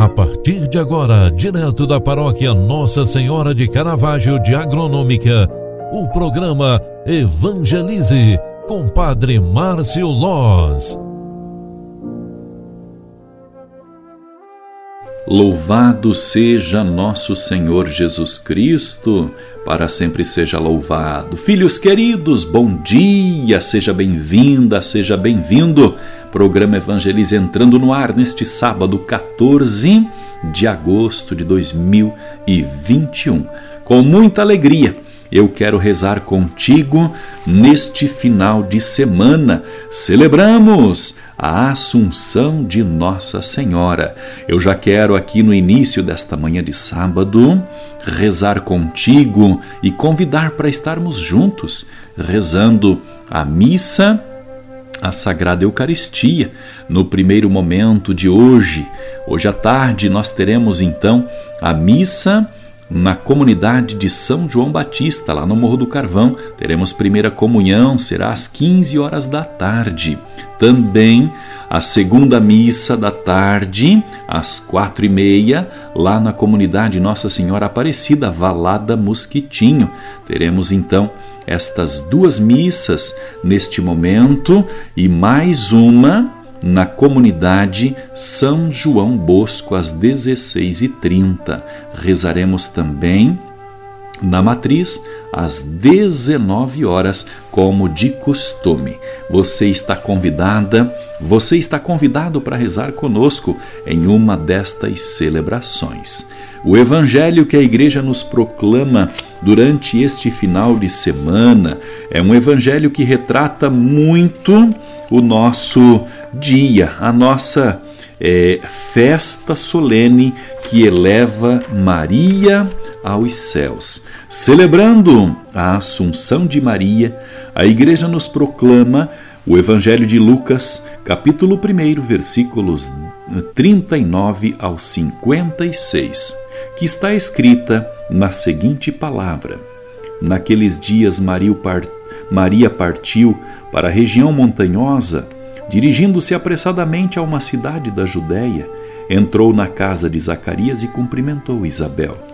A partir de agora, direto da paróquia Nossa Senhora de Caravaggio de Agronômica, o programa Evangelize com Padre Márcio Loz. Louvado seja nosso Senhor Jesus Cristo, para sempre seja louvado. Filhos queridos, bom dia, seja bem-vinda, seja bem-vindo. Programa Evangelize entrando no ar neste sábado 14 de agosto de 2021. Com muita alegria eu quero rezar contigo neste final de semana. Celebramos a Assunção de Nossa Senhora. Eu já quero aqui no início desta manhã de sábado rezar contigo e convidar para estarmos juntos rezando a missa a Sagrada Eucaristia no primeiro momento de hoje. Hoje à tarde nós teremos então a missa na comunidade de São João Batista, lá no Morro do Carvão. Teremos primeira comunhão, será às 15 horas da tarde. Também a segunda missa da tarde, às quatro e meia, lá na comunidade Nossa Senhora Aparecida, Valada Mosquitinho. Teremos então estas duas missas neste momento e mais uma na comunidade São João Bosco às 16h30. Rezaremos também na matriz às 19 horas, como de costume. Você está convidada, você está convidado para rezar conosco em uma destas celebrações. O evangelho que a igreja nos proclama durante este final de semana é um evangelho que retrata muito o nosso dia, a nossa é, festa solene que eleva Maria aos céus. Celebrando a Assunção de Maria, a Igreja nos proclama o Evangelho de Lucas, capítulo 1, versículos 39 ao 56, que está escrita na seguinte palavra: Naqueles dias Maria partiu para a região montanhosa Dirigindo-se apressadamente a uma cidade da Judéia, entrou na casa de Zacarias e cumprimentou Isabel.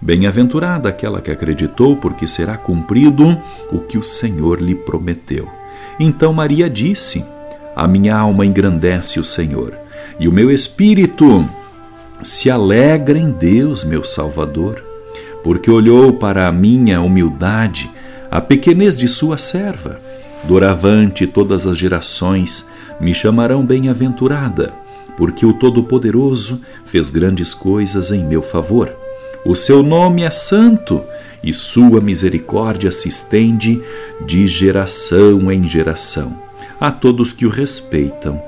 Bem-aventurada aquela que acreditou, porque será cumprido o que o Senhor lhe prometeu. Então Maria disse: A minha alma engrandece o Senhor, e o meu espírito se alegra em Deus, meu Salvador, porque olhou para a minha humildade, a pequenez de sua serva. Doravante todas as gerações me chamarão bem-aventurada, porque o Todo-Poderoso fez grandes coisas em meu favor. O seu nome é santo e sua misericórdia se estende de geração em geração a todos que o respeitam.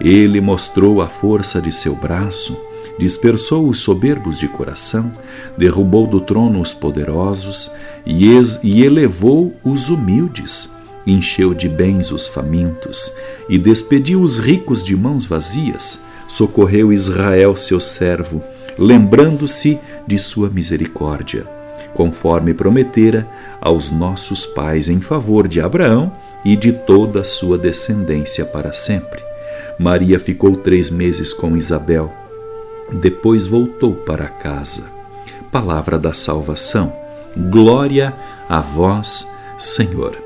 Ele mostrou a força de seu braço, dispersou os soberbos de coração, derrubou do trono os poderosos e, e elevou os humildes encheu de bens os famintos e despediu os ricos de mãos vazias, socorreu Israel, seu servo, lembrando-se de sua misericórdia, conforme prometera aos nossos pais em favor de Abraão e de toda a sua descendência para sempre. Maria ficou três meses com Isabel, depois voltou para casa. Palavra da salvação. Glória a vós, Senhor.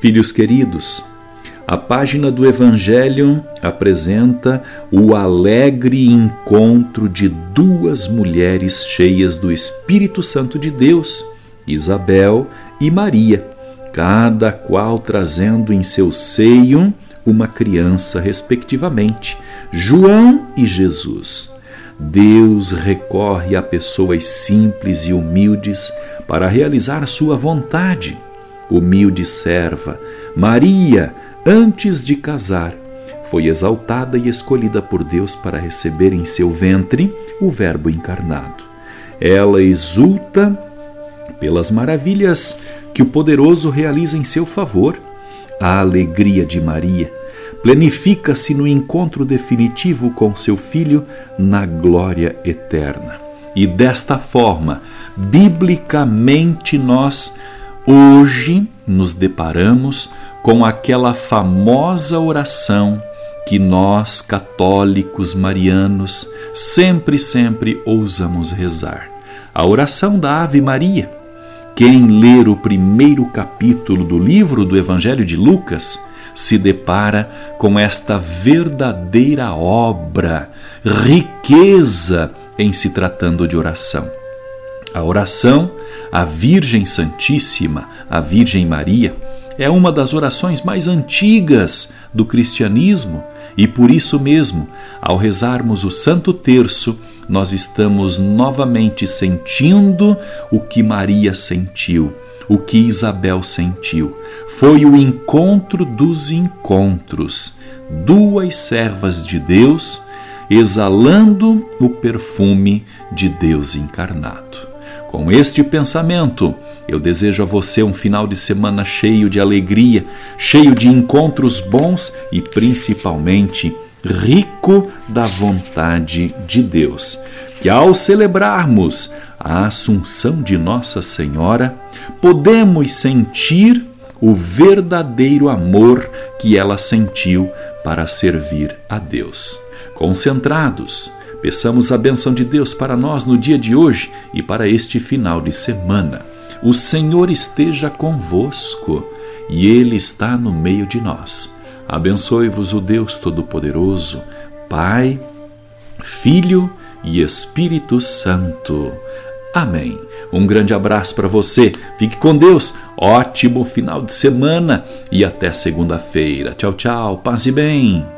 Filhos queridos, a página do Evangelho apresenta o alegre encontro de duas mulheres cheias do Espírito Santo de Deus, Isabel e Maria, cada qual trazendo em seu seio uma criança, respectivamente, João e Jesus. Deus recorre a pessoas simples e humildes para realizar sua vontade humilde serva, Maria, antes de casar, foi exaltada e escolhida por Deus para receber em seu ventre o Verbo encarnado. Ela exulta pelas maravilhas que o poderoso realiza em seu favor. A alegria de Maria planifica-se no encontro definitivo com seu filho na glória eterna. E desta forma, biblicamente, nós hoje nos deparamos com aquela famosa oração que nós, católicos marianos, sempre, sempre ousamos rezar. A oração da Ave Maria. Quem ler o primeiro capítulo do livro do Evangelho de Lucas se depara com esta verdadeira obra, riqueza em se tratando de oração. A oração à Virgem Santíssima, a Virgem Maria, é uma das orações mais antigas do cristianismo e por isso mesmo, ao rezarmos o Santo Terço, nós estamos novamente sentindo o que Maria sentiu, o que Isabel sentiu. Foi o encontro dos encontros, duas servas de Deus exalando o perfume de Deus encarnado. Com este pensamento, eu desejo a você um final de semana cheio de alegria, cheio de encontros bons e principalmente rico da vontade de Deus. Que ao celebrarmos a Assunção de Nossa Senhora, podemos sentir o verdadeiro amor que ela sentiu para servir a Deus. Concentrados, Peçamos a benção de Deus para nós no dia de hoje e para este final de semana. O Senhor esteja convosco e Ele está no meio de nós. Abençoe-vos o Deus Todo-Poderoso, Pai, Filho e Espírito Santo. Amém. Um grande abraço para você. Fique com Deus. Ótimo final de semana e até segunda-feira. Tchau, tchau. Paz e bem.